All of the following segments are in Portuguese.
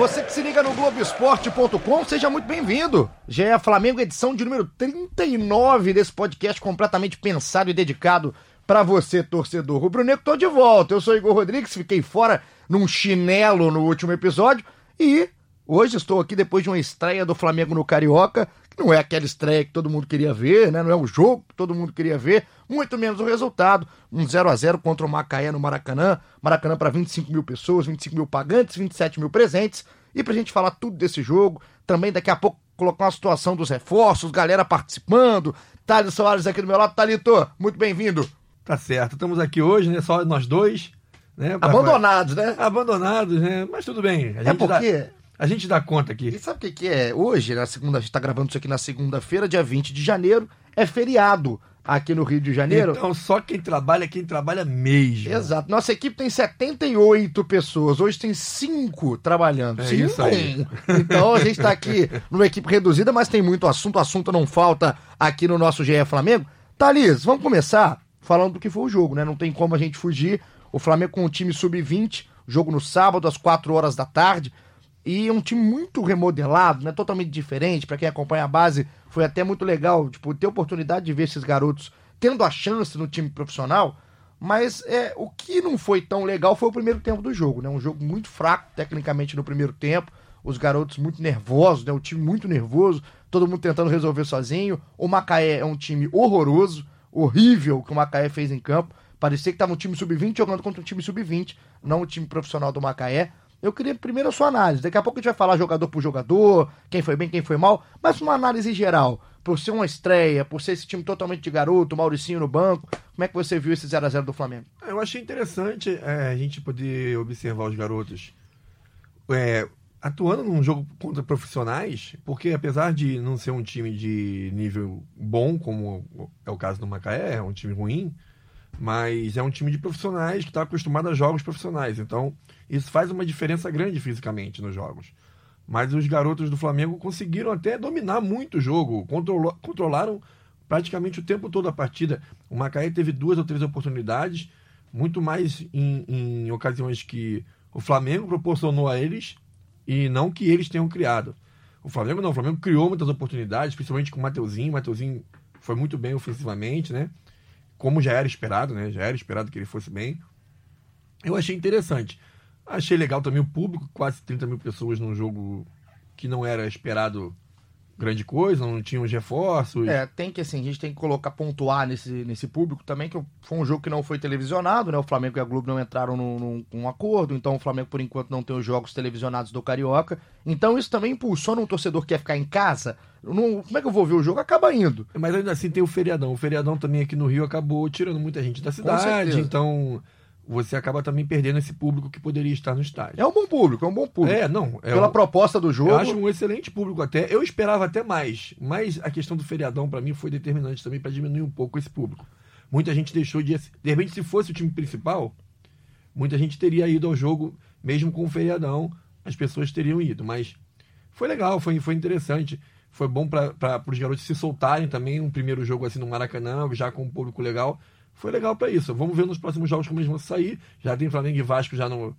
Você que se liga no Globoesporte.com, seja muito bem-vindo. GE Flamengo, edição de número 39 desse podcast completamente pensado e dedicado para você, torcedor rubro-negro. Tô de volta, eu sou Igor Rodrigues, fiquei fora num chinelo no último episódio e hoje estou aqui depois de uma estreia do Flamengo no Carioca, não é aquela estreia que todo mundo queria ver, né? Não é o jogo que todo mundo queria ver, muito menos o resultado. Um 0 a 0 contra o Macaé no Maracanã. Maracanã para 25 mil pessoas, 25 mil pagantes, 27 mil presentes. E pra gente falar tudo desse jogo, também daqui a pouco colocar uma situação dos reforços, galera participando. Thales Soares aqui do meu lado. Thalito, muito bem-vindo. Tá certo, estamos aqui hoje, né? Só nós dois. Né, Abandonados, né? Abandonados, né? Mas tudo bem. A É porque. dá, a gente dá conta E aqui. sabe o que, que é? Hoje, na segunda, a gente tá gravando isso aqui na segunda-feira, dia 20 de janeiro, é feriado aqui no Rio de Janeiro. Então, só quem trabalha é quem trabalha mesmo. Exato. Nossa equipe tem 78 pessoas. Hoje tem 5 trabalhando. É Cinco. isso aí. Então a gente tá aqui numa equipe reduzida, mas tem muito assunto. Assunto não falta aqui no nosso GE Flamengo. Thalys, vamos começar falando do que foi o jogo, né? Não tem como a gente fugir. O Flamengo com o time sub-20, jogo no sábado às 4 horas da tarde. E um time muito remodelado, né? Totalmente diferente. Pra quem acompanha a base, foi até muito legal, tipo, ter oportunidade de ver esses garotos tendo a chance no time profissional. Mas é, o que não foi tão legal foi o primeiro tempo do jogo, né? Um jogo muito fraco tecnicamente no primeiro tempo. Os garotos muito nervosos, né? O time muito nervoso, todo mundo tentando resolver sozinho. O Macaé é um time horroroso, horrível que o Macaé fez em campo. Parecia que estava um time sub-20 jogando contra um time sub-20, não o time profissional do Macaé. Eu queria primeiro a sua análise. Daqui a pouco a gente vai falar jogador por jogador, quem foi bem, quem foi mal, mas uma análise geral. Por ser uma estreia, por ser esse time totalmente de garoto, Mauricinho no banco, como é que você viu esse 0x0 do Flamengo? Eu achei interessante é, a gente poder observar os garotos é, atuando num jogo contra profissionais, porque apesar de não ser um time de nível bom, como é o caso do Macaé, é um time ruim, mas é um time de profissionais que está acostumado a jogos profissionais. Então, isso faz uma diferença grande fisicamente nos jogos. Mas os garotos do Flamengo conseguiram até dominar muito o jogo, controlou- controlaram praticamente o tempo todo a partida. O Macaé teve duas ou três oportunidades, muito mais em, em ocasiões que o Flamengo proporcionou a eles e não que eles tenham criado. O Flamengo não, o Flamengo criou muitas oportunidades, principalmente com o Mateuzinho. O Mateuzinho foi muito bem ofensivamente, né? Como já era esperado, né? Já era esperado que ele fosse bem. Eu achei interessante. Achei legal também o público, quase 30 mil pessoas num jogo que não era esperado grande coisa, não tinha os reforços. É, tem que assim, a gente tem que colocar, pontuar nesse, nesse público também, que foi um jogo que não foi televisionado, né? O Flamengo e a Globo não entraram num, num- acordo, então o Flamengo, por enquanto, não tem os jogos televisionados do Carioca. Então isso também impulsiona um torcedor que quer ficar em casa. Não- como é que eu vou ver o jogo? Acaba indo. Mas ainda assim tem o feriadão. O feriadão também aqui no Rio acabou tirando muita gente da cidade, então você acaba também perdendo esse público que poderia estar no estádio. É um bom público, é um bom público. É, não. É Pela um- proposta do jogo. Eu acho um excelente público até. Eu esperava até mais, mas a questão do feriadão para mim foi determinante também para diminuir um pouco esse público. Muita gente deixou de de repente se fosse o time principal, muita gente teria ido ao jogo mesmo com o feriadão, as pessoas teriam ido, mas foi legal, foi, foi interessante. Foi bom para os garotos se soltarem também, um primeiro jogo assim no Maracanã, já com um público legal. Foi legal para isso. Vamos ver nos próximos jogos como eles vão sair. Já tem Flamengo e Vasco já no,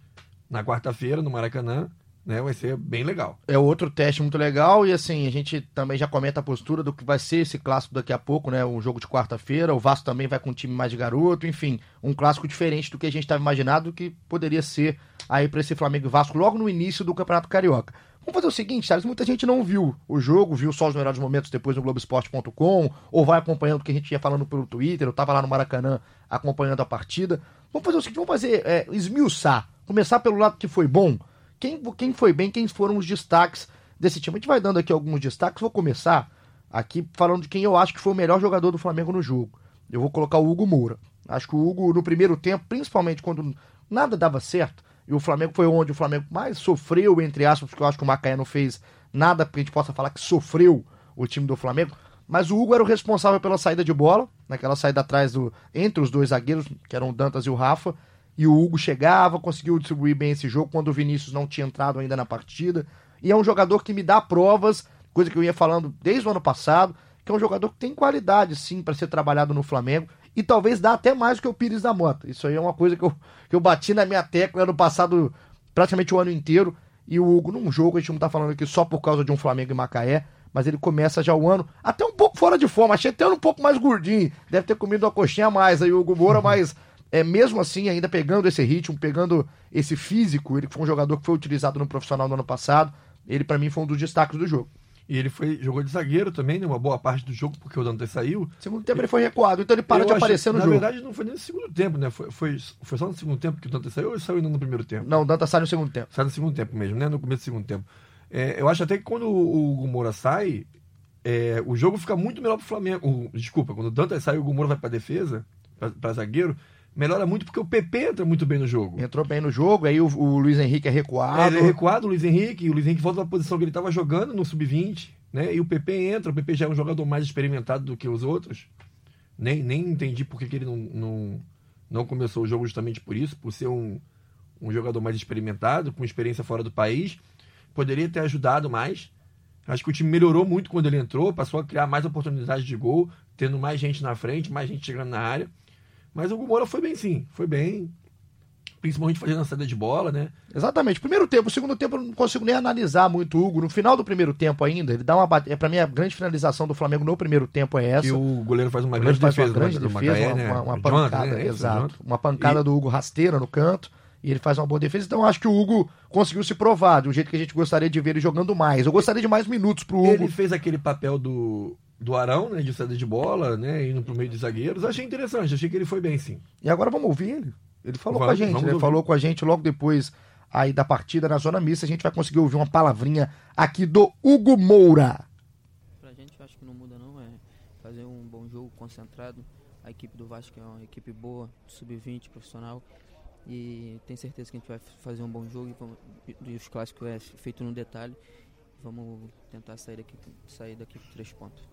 na quarta-feira no Maracanã, né? Vai ser bem legal. É outro teste muito legal e assim, a gente também já comenta a postura do que vai ser esse clássico daqui a pouco, né? Um jogo de quarta-feira, o Vasco também vai com um time mais garoto, enfim, um clássico diferente do que a gente estava imaginando que poderia ser aí para esse Flamengo e Vasco logo no início do Campeonato Carioca. Vamos fazer o seguinte, Charles, muita gente não viu o jogo, viu só os melhores momentos depois no Globoesporte.com, ou vai acompanhando o que a gente ia falando pelo Twitter, eu tava lá no Maracanã acompanhando a partida. Vamos fazer o seguinte, vamos fazer, é, esmiuçar, começar pelo lado que foi bom, quem, quem foi bem, quem foram os destaques desse time. A gente vai dando aqui alguns destaques, vou começar aqui falando de quem eu acho que foi o melhor jogador do Flamengo no jogo. Eu vou colocar o Hugo Moura. Acho que o Hugo, no primeiro tempo, principalmente quando nada dava certo, e o Flamengo foi onde o Flamengo mais sofreu, entre aspas, porque eu acho que o Macaé não fez nada que a gente possa falar que sofreu o time do Flamengo. Mas o Hugo era o responsável pela saída de bola, naquela saída atrás do entre os dois zagueiros, que eram o Dantas e o Rafa, e o Hugo chegava, conseguiu distribuir bem esse jogo quando o Vinícius não tinha entrado ainda na partida. E é um jogador que me dá provas, coisa que eu ia falando desde o ano passado, que é um jogador que tem qualidade sim para ser trabalhado no Flamengo e talvez dá até mais do que o Pires da Mota. Isso aí é uma coisa que eu, que eu bati na minha tecla ano passado, praticamente o ano inteiro. E o Hugo, num jogo, a gente não tá falando aqui só por causa de um Flamengo e Macaé, mas ele começa já o ano até um pouco fora de forma. Achei até um pouco mais gordinho. Deve ter comido uma coxinha a mais aí, o Hugo Moura, mas é mesmo assim, ainda pegando esse ritmo, pegando esse físico, ele foi um jogador que foi utilizado no profissional no ano passado. Ele, para mim, foi um dos destaques do jogo. E ele foi, jogou de zagueiro também, né? Uma boa parte do jogo, porque o Dante saiu. Segundo tempo ele foi recuado, então ele para Eu de aparecer no na jogo. verdade, não foi nem no segundo tempo, né? Foi, foi, foi só no segundo tempo que o Dante saiu ou ele saiu ainda no primeiro tempo? Não, o Danta sai no segundo tempo. Sai no segundo tempo mesmo, né? No começo do segundo tempo. É, eu acho até que quando o o Hugo Moura sai, é, o jogo fica muito melhor pro Flamengo. O- desculpa, quando o Dante sai o Hugo Moura vai pra defesa, pra, pra zagueiro, melhora muito porque o PP entra muito bem no jogo. Entrou bem no jogo, aí o, o Luiz Henrique é É, recuado. ele é recuado, o Luiz Henrique, o Luiz Henrique volta pra posição que ele estava jogando no sub-20, né? E o PP entra, o PP já é um jogador mais experimentado do que os outros. Nem, nem entendi por que, que ele não, não, não começou o jogo justamente por isso, por ser um, um jogador mais experimentado, com experiência fora do país. Poderia ter ajudado mais. Acho que o time melhorou muito quando ele entrou, passou a criar mais oportunidades de gol, tendo mais gente na frente, mais gente chegando na área. Mas o Hugo Moura foi bem sim, foi bem. Principalmente fazendo a saída de bola, né? Exatamente. Primeiro tempo, o segundo tempo eu não consigo nem analisar muito o Hugo. No final do primeiro tempo ainda, ele dá uma é Pra mim, a grande finalização do Flamengo no primeiro tempo é essa. E o goleiro faz uma grande faz defesa, uma grande do defesa, Macaé, uma, né? uma- uma Jonathan, pancada, né? Isso, o exato. Jonathan. Uma pancada E- do Hugo rasteira no canto, e ele faz uma boa defesa. Então eu acho que o Hugo conseguiu se provar de um jeito que a gente gostaria de ver ele jogando mais. Eu gostaria de mais minutos pro Hugo. Ele fez aquele papel do, do Arão, né? De saída de bola, né? Indo pro meio de zagueiros. Achei interessante, achei que ele foi bem, sim. E agora vamos ouvir ele. Ele falou Vamos, com a gente, né? Falou com a gente logo depois aí da partida na zona mista. A gente vai conseguir ouvir uma palavrinha aqui do Hugo Moura. Pra gente, eu acho que não muda não, é fazer um bom jogo concentrado. A equipe do Vasco é uma equipe boa, sub-20, profissional. E tenho certeza que a gente vai fazer um bom jogo e, e os clássicos é feito no detalhe. Vamos tentar sair daqui, sair daqui com três pontos.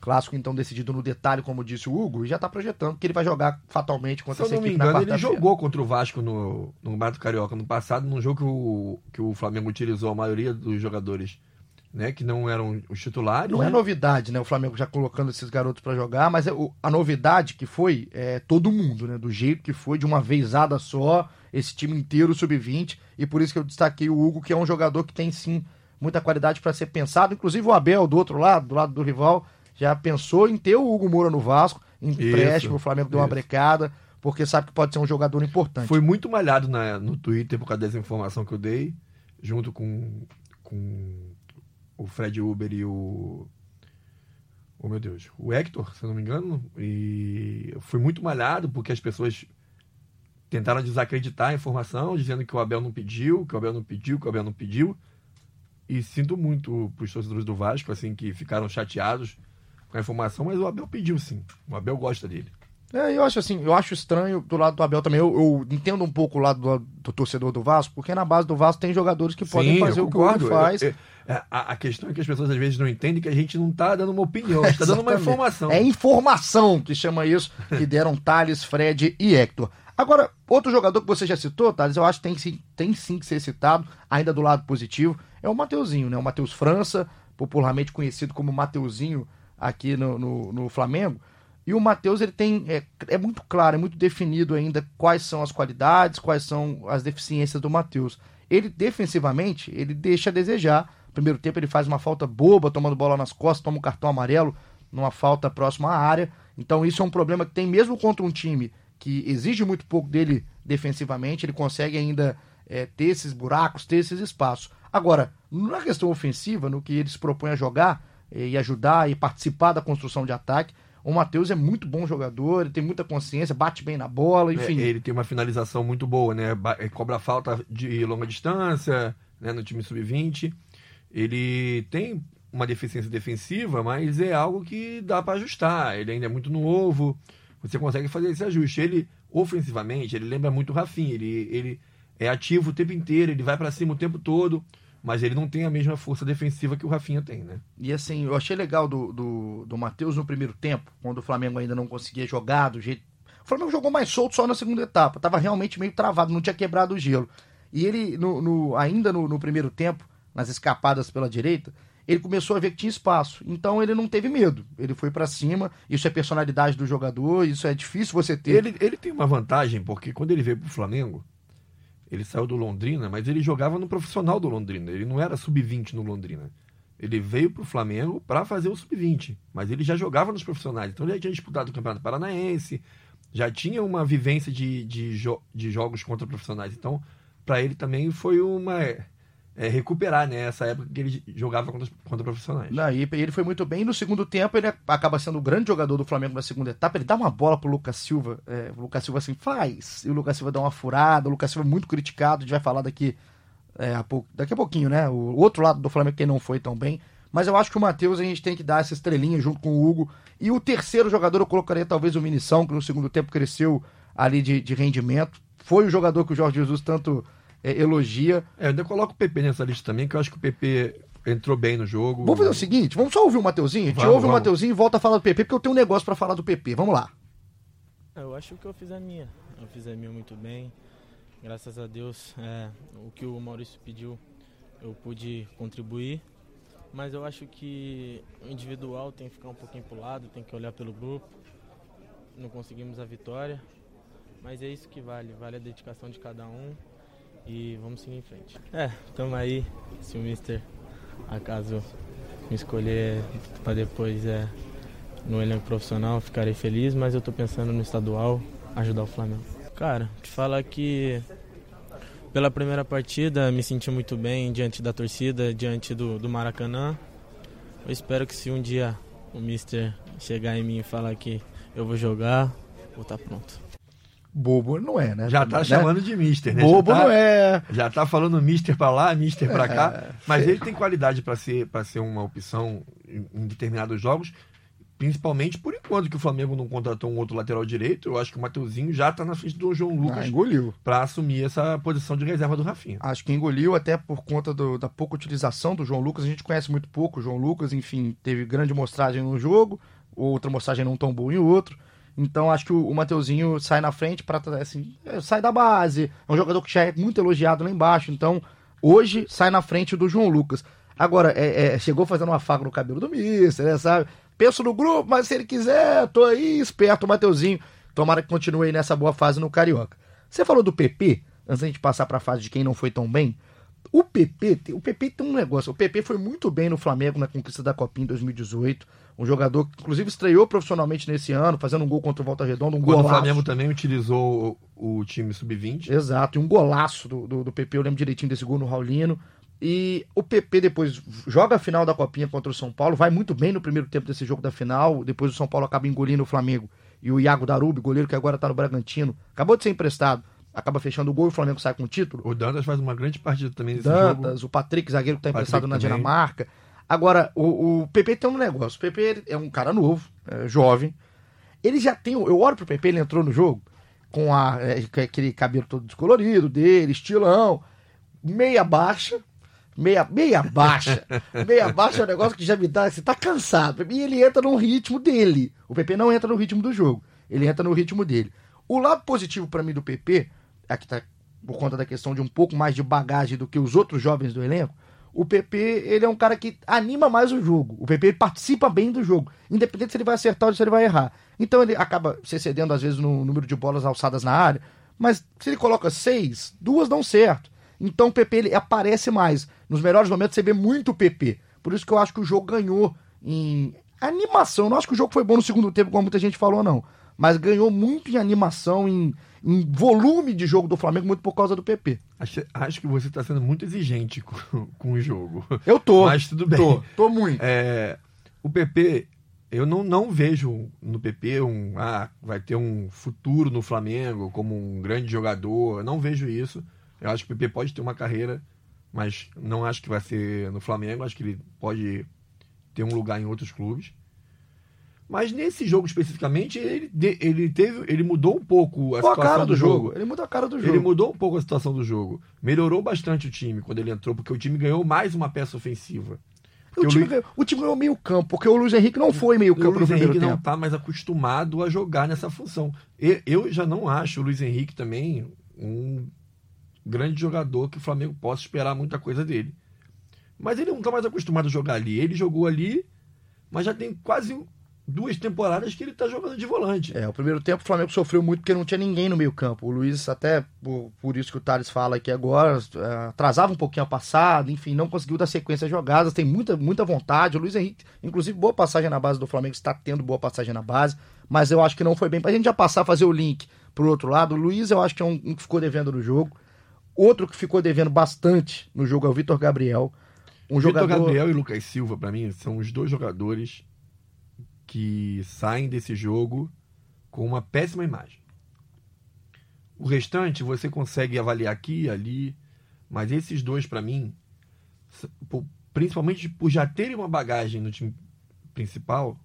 Clássico então decidido no detalhe, como disse o Hugo, e já tá projetando que ele vai jogar fatalmente Se contra eu essa não me equipe na engano, ele quarta-feira. jogou contra o Vasco no, no Bato Carioca no passado, num jogo que o, que o Flamengo utilizou a maioria dos jogadores, né? Que não eram os titulares. Não né? é novidade, né? O Flamengo já colocando esses garotos pra jogar, mas é a novidade que foi é todo mundo, né? Do jeito que foi, de uma vezada só, esse time inteiro sub-20, e por isso que eu destaquei o Hugo, que é um jogador que tem sim muita qualidade pra ser pensado. Inclusive o Abel, do outro lado, do lado do rival, já pensou em ter o Hugo Moura no Vasco, em empréstimo, o Flamengo deu uma isso. brecada, porque sabe que pode ser um jogador importante. Foi muito malhado na, no Twitter por causa dessa informação que eu dei, junto com, com o Fred Uber e o. Oh meu Deus, o Hector, se eu não me engano. E foi muito malhado porque as pessoas tentaram desacreditar a informação, dizendo que o Abel não pediu, que o Abel não pediu, que o Abel não pediu. E sinto muito para os torcedores do Vasco, assim, que ficaram chateados com a informação, mas o Abel pediu sim. O Abel gosta dele. É, eu acho assim, eu acho estranho do lado do Abel também. Eu, eu entendo um pouco o lado do, do torcedor do Vasco, porque na base do Vasco tem jogadores que podem Sim, fazer o que o concordo. faz. Eu- eu- a, a questão é que as pessoas às vezes não entendem que a gente não está dando uma opinião, a gente está dando uma informação. É informação que chama isso, que deram Thales, Fred e Hector. Agora, outro jogador que você já citou, Thales, eu acho que tem, sim- tem sim que ser citado, ainda do lado positivo, é o Mateuzinho, né? O Matheus França, popularmente conhecido como Mateuzinho aqui no, no, no Flamengo. E o Matheus, ele tem. É, é muito claro, é muito definido ainda quais são as qualidades, quais são as deficiências do Matheus. Ele, defensivamente, ele deixa a desejar. Primeiro tempo, ele faz uma falta boba, tomando bola nas costas, toma um cartão amarelo numa falta próxima à área. Então, isso é um problema que tem mesmo contra um time que exige muito pouco dele defensivamente. Ele consegue ainda é, ter esses buracos, ter esses espaços. Agora, na questão ofensiva, no que ele se propõe a jogar e ajudar e participar da construção de ataque, o Matheus é muito bom jogador, ele tem muita consciência, bate bem na bola, enfim. É, ele tem uma finalização muito boa, né? Ele Cobra falta de longa distância, né? No time sub-20. Ele tem uma deficiência defensiva, mas é algo que dá para ajustar. Ele ainda é muito novo, você consegue fazer esse ajuste. Ele, ofensivamente, ele lembra muito o Rafinha. Ele, ele é ativo o tempo inteiro, ele vai para cima o tempo todo. Mas ele não tem a mesma força defensiva que o Rafinha tem, né? E assim, eu achei legal do, do, do Matheus no primeiro tempo, quando o Flamengo ainda não conseguia jogar do jeito. O Flamengo jogou mais solto só na segunda etapa, tava realmente meio travado, não tinha quebrado o gelo. E ele, no, no ainda no, no primeiro tempo, nas escapadas pela direita, ele começou a ver que tinha espaço. Então ele não teve medo. Ele foi para cima. Isso é personalidade do jogador, isso é difícil você ter. Ele, ele tem uma vantagem, porque quando ele veio pro Flamengo, ele saiu do Londrina, mas ele jogava no profissional do Londrina. Ele não era sub-20 no Londrina. Ele veio pro Flamengo para fazer o sub-20, mas ele já jogava nos profissionais. Então ele já tinha disputado o Campeonato Paranaense, já tinha uma vivência de, de, jo de jogos contra profissionais. Então, para ele também foi uma é, recuperar né, essa época que ele jogava contra, contra profissionais. Não, e ele foi muito bem. No segundo tempo, ele acaba sendo o grande jogador do Flamengo na segunda etapa. Ele dá uma bola pro Lucas Silva. É, o Lucas Silva assim faz. E o Lucas Silva dá uma furada. O Lucas Silva é muito criticado. A gente vai falar daqui, é, a daqui a pouquinho, né? O outro lado do Flamengo que não foi tão bem. Mas eu acho que o Matheus a gente tem que dar essa estrelinha junto com o Hugo. E o terceiro jogador eu colocaria talvez o Minição, que no segundo tempo cresceu ali de, de rendimento. Foi o jogador que o Jorge Jesus tanto é, elogia. É, eu ainda coloco o PP nessa lista também, que eu acho que o PP entrou bem no jogo. Vamos fazer o seguinte, vamos só ouvir o Mateuzinho? A gente ouve vamos. o Mateuzinho e volta a falar do PP, porque eu tenho um negócio para falar do PP. Vamos lá. Eu acho que eu fiz a minha. Eu fiz a minha muito bem. Graças a Deus, é, o que o Maurício pediu, eu pude contribuir. Mas eu acho que o individual tem que ficar um pouquinho pro lado, tem que olhar pelo grupo. Não conseguimos a vitória, mas é isso que vale, vale a dedicação de cada um e vamos seguir em frente. É, estamos aí. Se o Mister acaso me escolher para depois é, no elenco profissional, ficarei feliz, mas eu estou pensando no estadual, ajudar o Flamengo. Cara, te falar que pela primeira partida me senti muito bem diante da torcida, diante do, do Maracanã. Eu espero que se um dia o Mister chegar em mim e falar que eu vou jogar, vou estar tá pronto. Bobo não é, né? Já tá né? chamando de Mister, né? Bobo tá, não é. Já tá falando Mister pra lá, Mister pra cá. É, mas sei. ele tem qualidade para ser, pra ser uma opção em, determinados jogos. Principalmente por enquanto que o Flamengo não contratou um outro lateral direito, eu acho que o Mateuzinho já tá na frente do João Ah, Lucas engoliu. para assumir essa posição de reserva do Rafinha. Acho que engoliu até por conta do- da pouca utilização do João Lucas. A gente conhece muito pouco o João Lucas, enfim, teve grande mostragem num jogo, outra mostragem não tão boa em outro. Então acho que o, o Mateuzinho sai na frente para assim, é, sai da base. É um jogador que já é muito elogiado lá embaixo. Então hoje sai na frente do João Lucas. Agora, é, é, chegou fazendo uma faca no cabelo do Mister, né, sabe? Penso no grupo, mas se ele quiser, tô aí, esperto, o Mateuzinho. Tomara que continue aí nessa boa fase no Carioca. Você falou do PP, antes da gente passar pra fase de quem não foi tão bem. O PP, o PP tem um negócio. O PP foi muito bem no Flamengo na conquista da Copinha em 2018. Um jogador que, inclusive, estreou profissionalmente nesse ano, fazendo um gol contra o Volta Redonda, um Quando o golaço. Flamengo também utilizou o, time sub-20. Exato, e um golaço do, do, do PP, eu lembro direitinho desse gol no Raulino. E o PP depois joga a final da Copinha contra o São Paulo, vai muito bem no primeiro tempo desse jogo da final. Depois o São Paulo acaba engolindo o Flamengo. E o Iago Darubi, goleiro que agora tá no Bragantino, acabou de ser emprestado, acaba fechando o gol e o Flamengo sai com o título. O Dantas faz uma grande partida também nesse jogo. Dantas, o Patrick, zagueiro que tá Patrick emprestado na também. Dinamarca. Agora, o, o PP tem um negócio. O PP é um cara novo, é, jovem. Ele já tem. Eu olho pro PP, ele entrou no jogo com, a, é, aquele cabelo todo descolorido dele, estilão, meia baixa. Meia, meia baixa. meia baixa é um negócio que já me dá. Você tá cansado. E ele entra no ritmo dele. O PP não entra no ritmo do jogo. Ele entra no ritmo dele. O lado positivo pra mim do PP, aqui tá por conta da questão de um pouco mais de bagagem do que os outros jovens do elenco, o PP ele é um cara que anima mais o jogo. O PP participa bem do jogo, independente se ele vai acertar ou se ele vai errar. Então ele acaba se excedendo às vezes no número de bolas alçadas na área, mas se ele coloca seis, duas dão certo. Então o PP ele aparece mais. Nos melhores momentos você vê muito o PP. Por isso que eu acho que o jogo ganhou em animação. Eu não acho que o jogo foi bom no segundo tempo, como muita gente falou, não. Mas ganhou muito em animação, em, em volume de jogo do Flamengo, muito por causa do PP. Acho, acho que você está sendo muito exigente com, com o jogo. Eu tô. Mas tudo bem. Tô, tô muito. É, o PP, eu não, não vejo no PP um. Ah, vai ter um futuro no Flamengo como um grande jogador. Eu não vejo isso. Eu acho que o PP pode ter uma carreira, mas não acho que vai ser no Flamengo. Acho que ele pode ter um lugar em outros clubes. Mas nesse jogo especificamente, ele, ele teve. Ele mudou um pouco a Pô, a situação cara do, jogo. Ele muda a cara do jogo. Ele mudou um pouco a situação do jogo. Melhorou bastante o time quando ele entrou, porque o time ganhou mais uma peça ofensiva. O time, Luiz- ganhou, o time ganhou meio campo, porque o Luiz Henrique não foi meio o campo no Luiz primeiro Henrique não está mais acostumado a jogar nessa função. E- Eu já não acho o Luiz Henrique também um grande jogador que o Flamengo possa esperar muita coisa dele. Mas ele não está mais acostumado a jogar ali. Ele jogou ali, mas já tem quase duas temporadas que ele está jogando de volante. É, o primeiro tempo o Flamengo sofreu muito porque não tinha ninguém no meio campo. O Luiz, até por, por isso que o Thales fala aqui agora, é, atrasava um pouquinho a passada, enfim, não conseguiu dar sequência às jogadas, tem muita, muita vontade. O Luiz Henrique, inclusive, boa passagem na base do Flamengo, está tendo boa passagem na base, mas eu acho que não foi bem. Pra gente já passar a fazer o link pro outro lado, o Luiz eu acho que é um, um que ficou devendo no jogo. Outro que ficou devendo bastante no jogo é o Vitor Gabriel. Um Vitor jogador. Gabriel e Lucas Silva, para mim, são os dois jogadores que saem desse jogo com uma péssima imagem. O restante você consegue avaliar aqui e ali, mas esses dois, para mim, principalmente por já terem uma bagagem no time principal,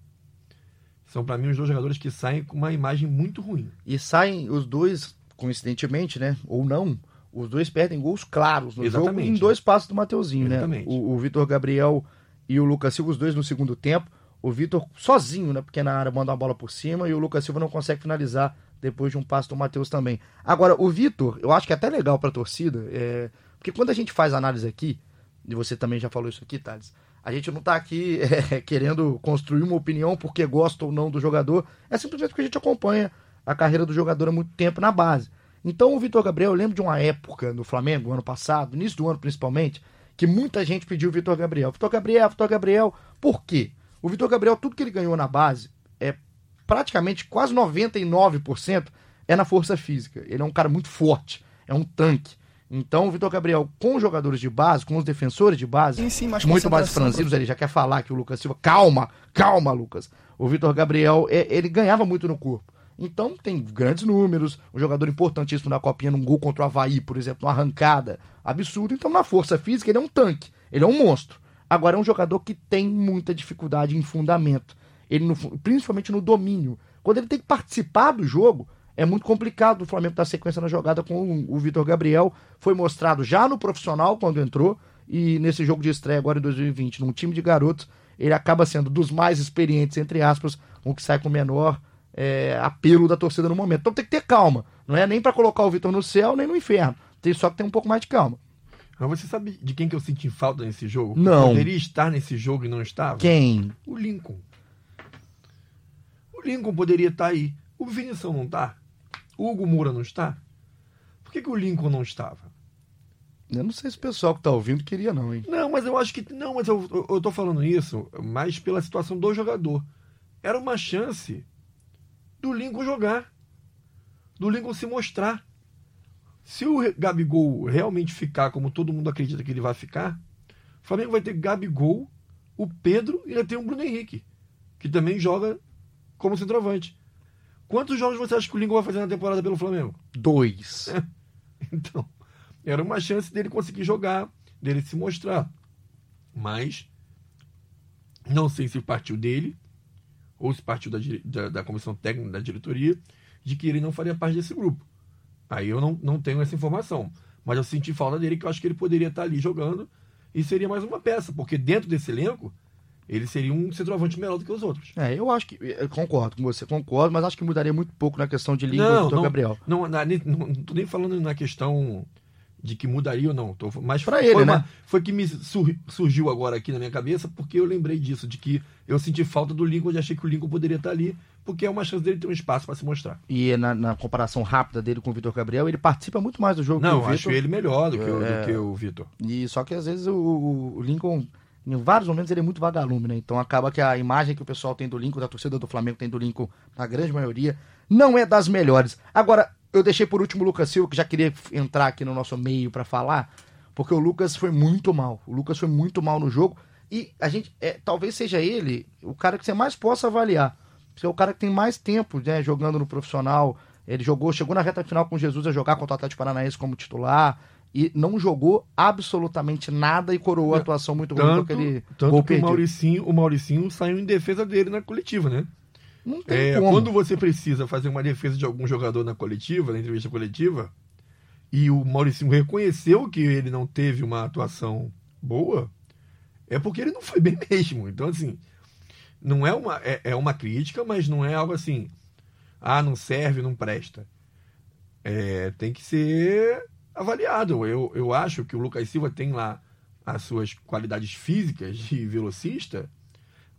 são para mim os dois jogadores que saem com uma imagem muito ruim. E saem os dois, coincidentemente, né? Ou não, os dois perdem gols claros no jogo Exatamente. em dois passos do Mateuzinho, Exatamente. né? O, o Vitor Gabriel e o Lucas Silva, os dois no segundo tempo. O Vitor sozinho na pequena área manda uma bola por cima e o Lucas Silva não consegue finalizar depois de um passo do Matheus também. Agora, o Vitor, eu acho que é até legal pra torcida, é... porque quando a gente faz análise aqui, e você também já falou isso aqui, Thales, a gente não tá aqui é, querendo construir uma opinião porque gosta ou não do jogador, é simplesmente porque a gente acompanha a carreira do jogador há muito tempo na base. Então o Vitor Gabriel, eu lembro de uma época no Flamengo, ano passado, início do ano principalmente, que muita gente pediu o Vitor Gabriel. Vitor Gabriel, Vitor Gabriel, por quê? O Vitor Gabriel, tudo que ele ganhou na base, é praticamente quase 99% é na força física. Ele é um cara muito forte, é um tanque. Então o Vitor Gabriel, com os jogadores de base, com os defensores de base, Sim, sim, muito mais franzinos, ele já quer falar que o Lucas Silva. Calma, calma, Lucas. O Vitor Gabriel, é- ele ganhava muito no corpo. Então tem grandes números, um jogador importantíssimo na copinha, num gol contra o Havaí, por exemplo, numa arrancada absurdo. Então, na força física, ele é um tanque, ele é um monstro. Agora é um jogador que tem muita dificuldade em fundamento, ele no principalmente no domínio. Quando ele tem que participar do jogo, é muito complicado o Flamengo dar sequência na jogada com o, o Vitor Gabriel. Foi mostrado já no profissional quando entrou e nesse jogo de estreia agora em 2020, num time de garotos, ele acaba sendo dos mais experientes, entre aspas, o que sai com o menor é, apelo da torcida no momento. Então tem que ter calma. Não é nem pra colocar o Vitor no céu nem no inferno. Tem só que ter um pouco mais de calma. Mas você sabe de quem que eu senti falta nesse jogo? Não. Poderia estar nesse jogo e não estava? Quem? O Lincoln. O Lincoln poderia estar aí. O Vinição não está? O Hugo Moura não está? Por que, que o Lincoln não estava? Eu não sei se o pessoal que tá ouvindo queria, não, hein? Não, mas eu acho que. Não, mas eu, eu, eu tô falando isso mais pela situação do jogador. Era uma chance do Lincoln jogar. Do Lincoln se mostrar. Se o Gabigol realmente ficar como todo mundo acredita que ele vai ficar, o Flamengo vai ter Gabigol, o Pedro e ainda tem o Bruno Henrique, que também joga como centroavante. Quantos jogos você acha que o Lincoln vai fazer na temporada pelo Flamengo? Dois. Então, era uma chance dele conseguir jogar, dele se mostrar. Mas, não sei se partiu dele, ou se partiu da, da, da comissão técnica da diretoria, de que ele não faria parte desse grupo. Aí eu não, não tenho essa informação. Mas eu senti falta dele, que eu acho que ele poderia estar ali jogando e seria mais uma peça, porque dentro desse elenco, ele seria um centroavante melhor do que os outros. É, eu acho que. Eu concordo com você, concordo, mas acho que mudaria muito pouco na questão de língua do Vitor Gabriel. Não, nem- não, não tô nem falando na questão de que mudaria ou não. Tô, mas Pra foi, ele, uma- né? foi que me sur- surgiu agora aqui na minha cabeça, porque eu lembrei disso, de que eu senti falta do Lincoln e achei que o Lincoln poderia estar ali, porque é uma chance dele ter um espaço para se mostrar. E na, na comparação rápida dele com o Vitor Gabriel, ele participa muito mais do jogo Não, que o acho Vitor. ele melhor do que, o- É. do que o Vitor. E só que às vezes o, o- o Lincoln, em vários momentos, ele é muito vagalume, né? Então acaba que a imagem que o pessoal tem do Lincoln, da torcida do Flamengo tem do Lincoln, na grande maioria, não é das melhores. Agora, eu deixei por último o Lucas Silva, que já queria entrar aqui no nosso meio pra falar, porque o Lucas foi muito mal. O Lucas foi muito mal no jogo. E a gente, é, talvez seja ele o cara que você mais possa avaliar. Porque é o cara que tem mais tempo né, jogando no profissional. Ele jogou, chegou na reta final com Jesus a jogar contra o Atlético Paranaense como titular. E não jogou absolutamente nada e coroou a atuação muito ruim com Tanto, tanto gol que o perdido. Mauricinho, o Mauricinho saiu em defesa dele na coletiva, né? Não tem É, como. quando você precisa fazer uma defesa de algum jogador na coletiva, na entrevista coletiva, e o Mauricinho reconheceu que ele não teve uma atuação boa, é porque ele não foi bem mesmo. Então, assim, não é uma, é, é uma crítica, mas não é algo assim, ah, não serve, não presta. É, tem que ser avaliado. Eu, eu acho que o Lucas Silva tem lá as suas qualidades físicas de velocista,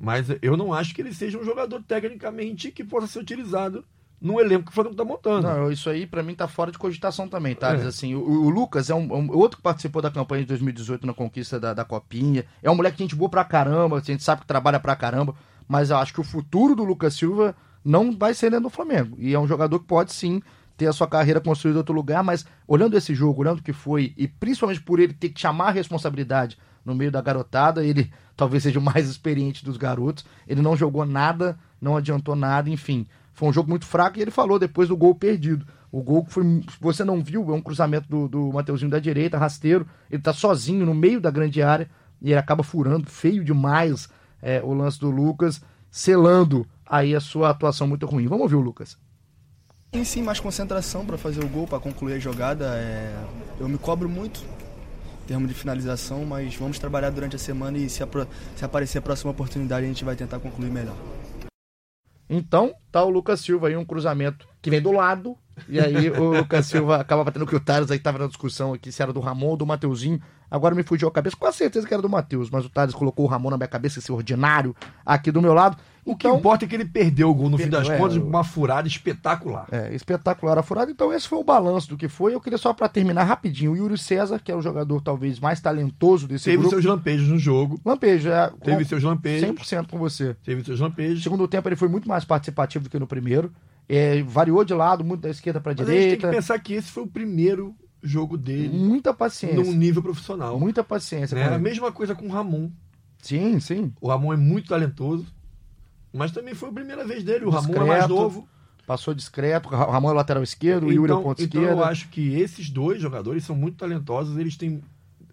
mas eu não acho que ele seja um jogador tecnicamente que possa ser utilizado no elenco que o Flamengo está montando. Não, isso aí pra mim tá fora de cogitação também, tá? É. Assim, o, o Lucas é um, um- outro que participou da campanha de 2018 na conquista da, da Copinha. É um moleque que gente boa pra caramba, a gente sabe que trabalha pra caramba, mas eu acho que o futuro do Lucas Silva não vai ser dentro do Flamengo. E é um jogador que pode sim ter a sua carreira construída em outro lugar, mas olhando esse jogo, olhando o que foi, e principalmente por ele ter que chamar a responsabilidade no meio da garotada, ele talvez seja o mais experiente dos garotos. Ele não jogou nada, não adiantou nada, enfim. Foi um jogo muito fraco e ele falou depois do gol perdido. O gol que foi, você não viu, é um cruzamento do, do Mateuzinho da direita, rasteiro. Ele tá sozinho no meio da grande área e ele acaba furando, feio demais é, o lance do Lucas, selando aí a sua atuação muito ruim. Vamos ouvir o Lucas. Tem sim mais concentração para fazer o gol, para concluir a jogada. É, Eu me cobro muito em termos de finalização, mas vamos trabalhar durante a semana e se, se aparecer a próxima oportunidade a gente vai tentar concluir melhor. Então, tá o Lucas Silva aí, um cruzamento que vem do lado. E aí o Lucas Silva acaba batendo que o Thales aí tava na discussão aqui se era do Ramon ou do Mateuzinho. Agora me fugiu a cabeça, com a certeza que era do Matheus, mas o Thales colocou o Ramon na minha cabeça, esse ordinário, aqui do meu lado. O que Então, importa é que ele perdeu o gol no fim Perdeu, das é, contas, uma furada espetacular. É, espetacular a furada. Então, esse foi o balanço do que foi. Eu queria só para terminar rapidinho. O Yuri César, que é o jogador talvez mais talentoso desse Teve grupo. seus lampejos no jogo, Lampejo, é, teve com- seus lampejos, 100% com você. teve seus lampejos. segundo tempo, ele foi muito mais participativo do que no primeiro. É, variou de lado, muito da esquerda para Mas a gente tem direita. que pensar que esse foi o primeiro jogo dele Muita paciência. num nível profissional. Muita paciência. né? com A mesma coisa com o Ramon. Sim, sim. O Ramon é muito talentoso, mas também foi a primeira vez dele. O Ramon é mais Discreto. novo. Passou discreto. Ra- Ramon é o lateral esquerdo, o Yuri é o Então, ponto então eu acho que esses dois jogadores são muito talentosos. Eles têm.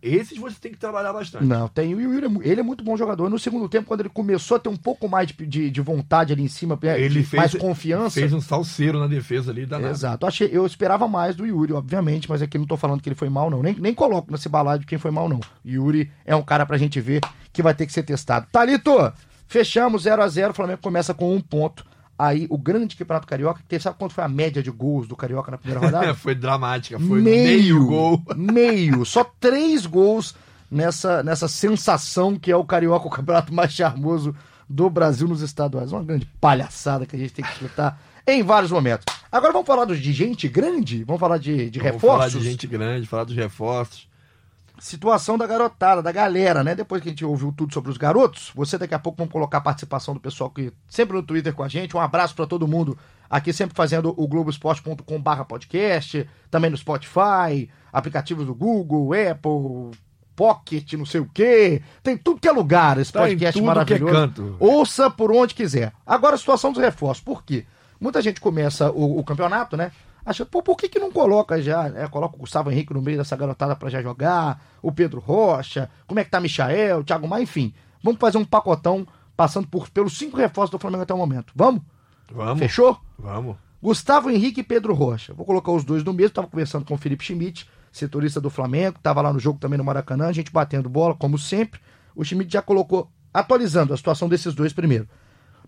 Esses você tem que trabalhar bastante. Não, tem. O Yuri, é ele é muito bom jogador. No segundo tempo, quando ele começou a ter um pouco mais de, de, de vontade ali em cima, é, Ele fez, mais confiança. fez um salseiro na defesa ali danado. Exato. Achei, eu esperava mais do Yuri, obviamente, mas aqui não tô falando que ele foi mal, não. Nem, nem coloco nesse balaio de quem foi mal, não. Yuri é um cara pra gente ver que vai ter que ser testado. Talito, fechamos 0 a 0 O Flamengo começa com um ponto. Aí o grande campeonato carioca, que sabe quanto foi a média de gols do carioca na primeira rodada? foi dramática, foi meio, gol. Meio. Só três gols nessa, nessa sensação que é o carioca, o campeonato mais charmoso do Brasil nos estaduais. Uma grande palhaçada que a gente tem que disputar em vários momentos. Agora vamos falar de gente grande? Vamos falar de, de Vamos falar reforços? de gente grande, falar dos reforços. Situação da garotada, da galera, né? Depois que a gente ouviu tudo sobre os garotos, você daqui a pouco vamos colocar a participação do pessoal que sempre no Twitter com a gente. Um abraço pra todo mundo aqui, sempre fazendo o globoesporte.com/barra podcast, também no Spotify, aplicativos do Google, Apple, Pocket, não sei o quê. Tem tudo que é lugar esse Tá podcast é maravilhoso. canto. Ouça por onde quiser. Agora a situação dos reforços. Por quê? Muita gente começa o, o campeonato, né? Acha, pô, por que, que não coloca já? né? Coloca o Gustavo Henrique no meio dessa garotada pra já jogar, o Pedro Rocha, como é que tá Michael, Thiago Maia, enfim. Vamos fazer um pacotão passando por, pelos cinco reforços do Flamengo até o momento. Vamos? Vamos. Fechou? Vamos. Gustavo Henrique e Pedro Rocha. Vou colocar os dois no mesmo. Tava conversando com o Felipe Schmidt, setorista do Flamengo, tava lá no jogo também no Maracanã, a gente batendo bola, como sempre. O Schmidt já colocou, atualizando a situação desses dois primeiro.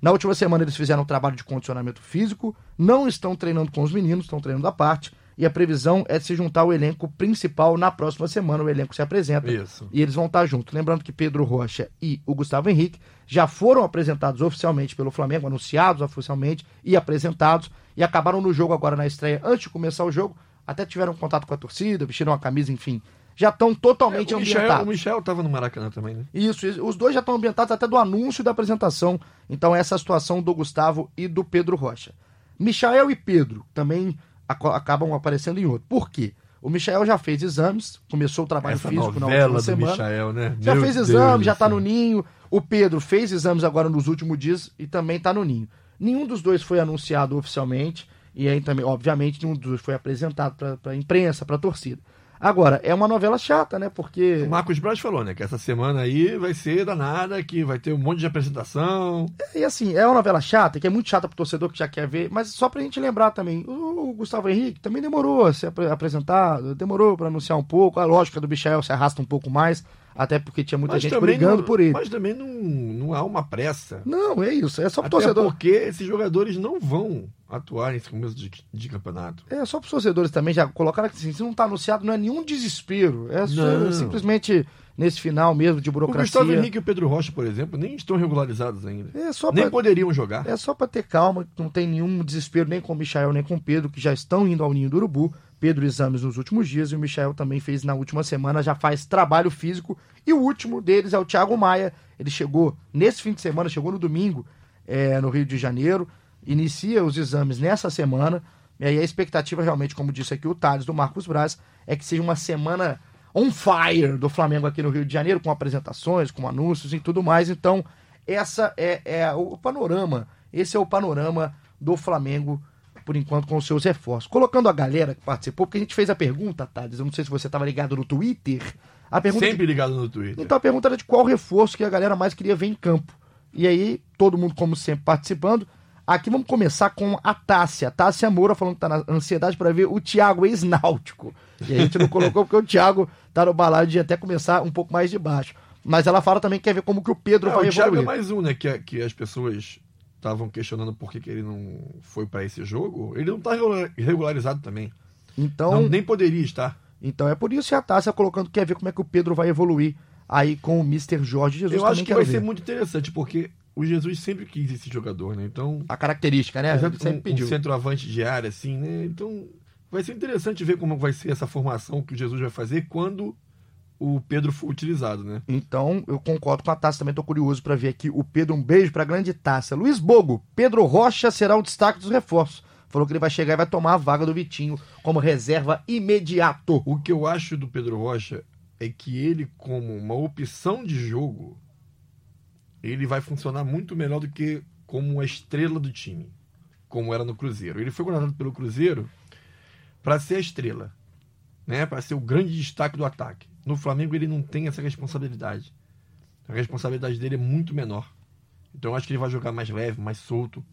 Na última semana eles fizeram um trabalho de condicionamento físico, não estão treinando com os meninos, estão treinando à parte, e a previsão é de se juntar ao elenco principal na próxima semana. O elenco se apresenta Isso. e eles vão estar juntos. Lembrando que Pedro Rocha e o Gustavo Henrique já foram apresentados oficialmente pelo Flamengo, anunciados oficialmente e apresentados, e acabaram no jogo agora na estreia, antes de começar o jogo, até tiveram contato com a torcida, vestiram uma camisa, enfim. Já estão totalmente É, o, Michel, ambientados. o Michel tava no Maracanã também, né? Isso, isso. os dois já estão ambientados até do anúncio da apresentação. Então, essa é a situação do Gustavo e do Pedro Rocha. Michael e Pedro também acabam aparecendo em outro. Por quê? O Michael já fez exames, começou o trabalho Essa físico na última semana. Michael, né? Já Meu fez Deus exame, do já tá céu. no ninho. O Pedro fez exames agora nos últimos dias e também tá no ninho. Nenhum dos dois foi anunciado oficialmente e aí também, obviamente, nenhum dos dois foi apresentado para a imprensa, para a torcida. Agora, é uma novela chata, né? Porque. O Marcos Braz falou, né? Que essa semana aí vai ser danada, que vai ter um monte de apresentação. E assim, é uma novela chata, que é muito chata pro torcedor que já quer ver, mas só pra gente lembrar também, o Gustavo Henrique também demorou a se ap- apresentar, demorou pra anunciar um pouco, a lógica do Michael se arrasta um pouco mais, até porque tinha muita gente brigando não, por ele. Mas também não, não há uma pressa. Não, é isso, é só pro Até torcedor. porque esses jogadores não vão atuar nesse começo de, de campeonato. É, só para os torcedores também já colocaram que assim, se não está anunciado, não é nenhum desespero. É só- simplesmente nesse final mesmo de O burocracia. Gustavo Henrique e o Pedro Rocha, por exemplo, nem estão regularizados ainda. É só Nem pra, poderiam jogar. é só para ter calma, não tem nenhum desespero nem com o Michael nem com o Pedro, que já estão indo ao ninho do Urubu. Pedro exames nos últimos dias e o Michael também fez na última semana, já faz trabalho físico. E o último deles é o Thiago Maia. Ele chegou nesse fim de semana, chegou no domingo, é, no Rio de Janeiro, inicia os exames nessa semana. E aí a expectativa realmente, como disse aqui o Thales do Marcos Braz, é que seja uma semana on fire do Flamengo aqui no Rio de Janeiro, com apresentações, com anúncios e tudo mais. Então, essa é, é o panorama. Esse é o panorama do Flamengo, por enquanto, com os seus reforços. Colocando a galera que participou, porque a gente fez a pergunta, Thales, eu não sei se você estava ligado no Twitter. A pergunta Sempre ligado no Twitter. então a pergunta era de qual reforço que a galera mais queria ver em campo. E aí, todo mundo, como sempre, participando. Aqui vamos começar com a Tássia. A Tássia Moura falando que tá na ansiedade para ver o Thiago ex-náutico. E a gente não colocou porque o Thiago tá no balaio de até começar um pouco mais de baixo. Mas ela fala também que quer ver como que o Pedro É, vai o Thiago é evoluir. mais um, né? Que, que as pessoas estavam questionando por que, que ele não foi pra esse jogo. Ele não tá regular- regularizado também. Então, Não, nem poderia estar. então é por isso que a Tássia colocando que quer ver como é que o Pedro vai evoluir aí com o Mr. Jorge Jesus. Eu acho que vai ver. ser muito interessante, porque o Jesus sempre quis esse jogador, né? Então, A característica, né? Ele Exemplo, sempre um, pediu. um centroavante de área, assim, né? Então, vai ser interessante ver como vai ser essa formação que o Jesus vai fazer quando o Pedro for utilizado, né? Então, eu concordo com a Tássia, também tô curioso para ver aqui o Pedro. Um beijo pra grande Tássia. Luiz Bogo, Pedro Rocha será o destaque dos reforços. Falou que ele vai chegar e vai tomar a vaga do Vitinho como reserva imediato. O que eu acho do Pedro Rocha é que ele, como uma opção de jogo, ele vai funcionar muito melhor do que como uma estrela do time, como era no Cruzeiro. Ele foi contratado pelo Cruzeiro para ser a estrela, né? Para ser o grande destaque do ataque. No Flamengo ele não tem essa responsabilidade. A responsabilidade dele é muito menor. Então eu acho que ele vai jogar mais leve, mais solto,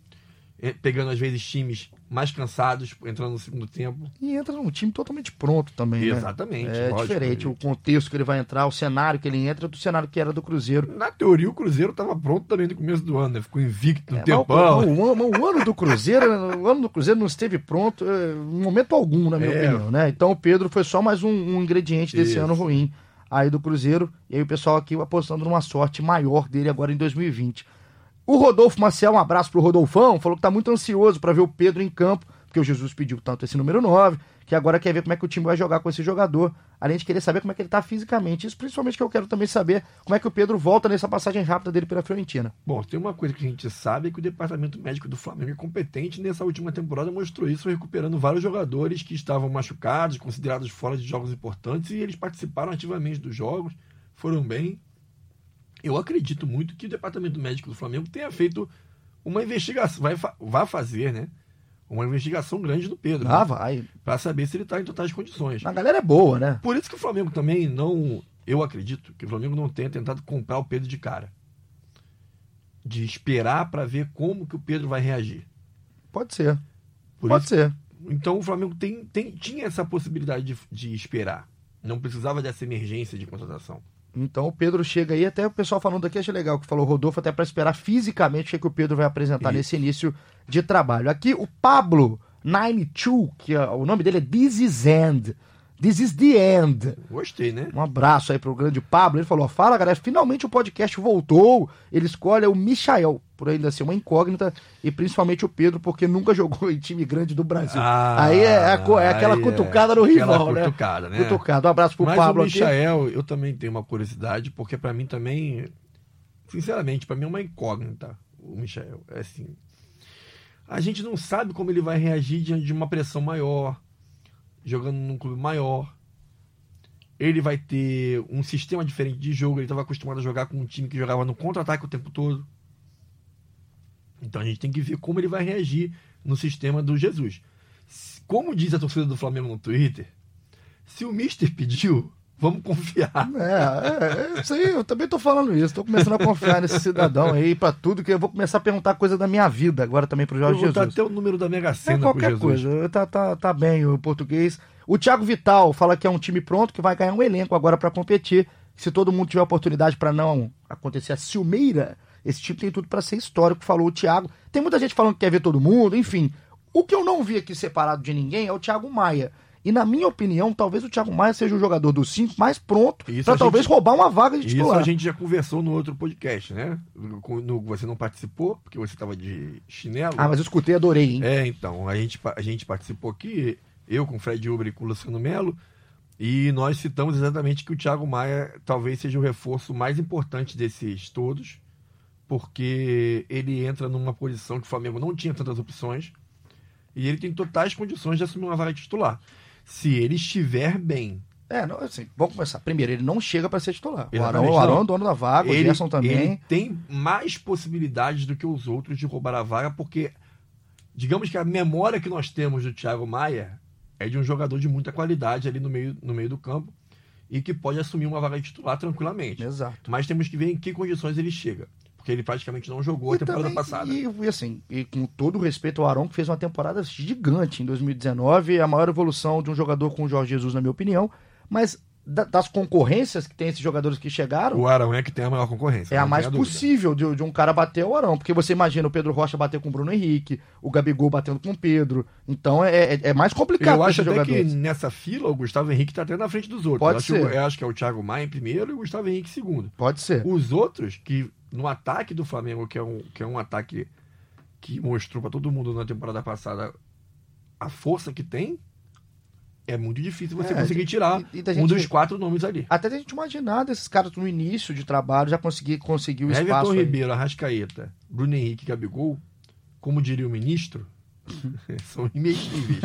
pegando às vezes times mais cansados, entrando no segundo tempo. E entra num time totalmente pronto também, né? Exatamente. É lógico. diferente o contexto que ele vai entrar, o cenário que ele entra do cenário que era do Cruzeiro. Na teoria, o Cruzeiro estava pronto também no começo do ano, né? Ficou invicto no É, o- tempão. o, ano- o ano do Cruzeiro, o ano do Cruzeiro não esteve pronto eh, em momento algum, na minha É. opinião, né? Então o Pedro foi só mais um, um ingrediente desse Isso. ano ruim aí do Cruzeiro. E aí o pessoal aqui apostando numa sorte maior dele agora em 2020. O Rodolfo Maciel, um abraço pro Rodolfão, falou que tá muito ansioso para ver o Pedro em campo, porque o Jesus pediu tanto esse número 9, que agora quer ver como é que o time vai jogar com esse jogador, além de querer saber como é que ele tá fisicamente. Isso principalmente que eu quero também saber como é que o Pedro volta nessa passagem rápida dele pela Fiorentina. Bom, tem uma coisa que a gente sabe é que o departamento médico do Flamengo é competente. Nessa última temporada mostrou isso, recuperando vários jogadores que estavam machucados, considerados fora de jogos importantes, e eles participaram ativamente dos jogos, foram bem. Eu acredito muito que o departamento médico do Flamengo tenha feito uma investigação, vai, vai fazer, né? Uma investigação grande do Pedro, Ah, né? vai. para saber se ele está em totais condições. A galera é boa, né? Por isso que o Flamengo também não. Eu acredito que o Flamengo não tenha tentado comprar o Pedro de cara. De esperar para ver como que o Pedro vai reagir. Pode ser. Por Pode isso, ser. então o Flamengo tem, tem- tinha essa possibilidade de, de esperar. Não precisava dessa emergência de contratação. Então o Pedro chega aí, até o pessoal falando aqui, achei legal que falou o Rodolfo, até para esperar fisicamente o que, que o Pedro vai apresentar Isso. nesse início de trabalho. Aqui o Pablo 92, que é- o nome dele é This is End. This is the End. Gostei, né? Um abraço aí pro grande Pablo. Ele falou: Fala galera, finalmente o podcast voltou. Ele escolhe o Michael, por ainda ser uma incógnita, e principalmente o Pedro, porque nunca jogou em time grande do Brasil. Ah, aí é, a é aquela aí é. cutucada no Aquela rival, né? cutucada, né? Cutucada. Um abraço pro Mas Pablo o aqui. Michael, eu também tenho uma curiosidade, porque para mim também, sinceramente, para mim é uma incógnita o Michael. É assim, a gente não sabe como ele vai reagir diante de uma pressão maior, jogando num clube maior. Ele vai ter um sistema diferente de jogo. Ele estava acostumado a jogar com um time que jogava no contra-ataque o tempo todo. Então a gente tem que ver como ele vai reagir no sistema do Jesus. Como diz a torcida do Flamengo no Twitter, Se o Mister pediu, vamos confiar. É, é, isso aí, eu também tô falando isso. Tô começando a confiar nesse cidadão aí pra tudo, que eu vou começar a perguntar coisa da minha vida agora também pro Eu Jorge vou dar Jesus. até o número da Mega É Sena pro qualquer coisa, tá, tá, tá bem o português. O Thiago Vital fala que é um time pronto, que vai ganhar um elenco agora pra competir. Se todo mundo tiver oportunidade pra não acontecer a ciumeira, esse time tem tudo pra ser histórico, falou o Thiago. Tem muita gente falando que quer ver todo mundo, enfim. O que eu não vi aqui separado de ninguém é o Thiago Maia. E na minha opinião, talvez o Thiago Maia seja o jogador dos cinco mais pronto Isso pra a talvez gente- roubar uma vaga de Isso titular. a gente já conversou no outro podcast, né? No- no- você não participou, porque você estava de chinelo. Ah, mas eu escutei, adorei, hein? É, então, a gente, a gente participou aqui, eu com o Fred Uber e com o Luciano Melo, e nós citamos exatamente que o Thiago Maia talvez seja o reforço mais importante desses todos, porque ele entra numa posição que o Flamengo não tinha tantas opções, e ele tem totais condições de assumir uma vaga titular. Se ele estiver bem. É, não, assim, vamos começar. Primeiro, ele não chega pra ser titular. O Arão, o Arão é dono da vaga, o ele, Gerson também. ele tem mais possibilidades do que os outros de roubar a vaga, porque digamos que a memória que nós temos do Thiago Maia é de um jogador de muita qualidade ali no meio, no meio do campo e que pode assumir uma vaga de titular tranquilamente. Exato. Mas temos que ver em que condições ele chega, porque ele praticamente não jogou a E temporada também- passada. E, e assim, e com todo o respeito ao Arão, que fez uma temporada gigante em 2019, a maior evolução de um jogador com o Jorge Jesus, na minha opinião. Mas da- das concorrências que tem esses jogadores que chegaram, O Arão é que tem a maior concorrência. é a mais dúvida. possível de, de um cara bater o Arão. Porque você imagina o Pedro Rocha bater com o Bruno Henrique, o Gabigol batendo com o Pedro. Então é, é, é mais complicado Eu acho até que nessa fila o Gustavo Henrique está até na frente dos outros. Pode eu acho, ser. eu acho que é o Thiago Maia em primeiro e o Gustavo Henrique em segundo. Pode ser. Os outros, que no ataque do Flamengo, que é um, que é um ataque que mostrou para todo mundo na temporada passada a força que tem, é muito difícil você É, conseguir tirar e- e um gente- dos quatro nomes ali. Até a gente imaginar desses caras no início de trabalho já conseguir conseguir o espaço. Everton aí. Ribeiro, Arrascaeta, Bruno Henrique e Gabigol, como diria o ministro, são imexíveis.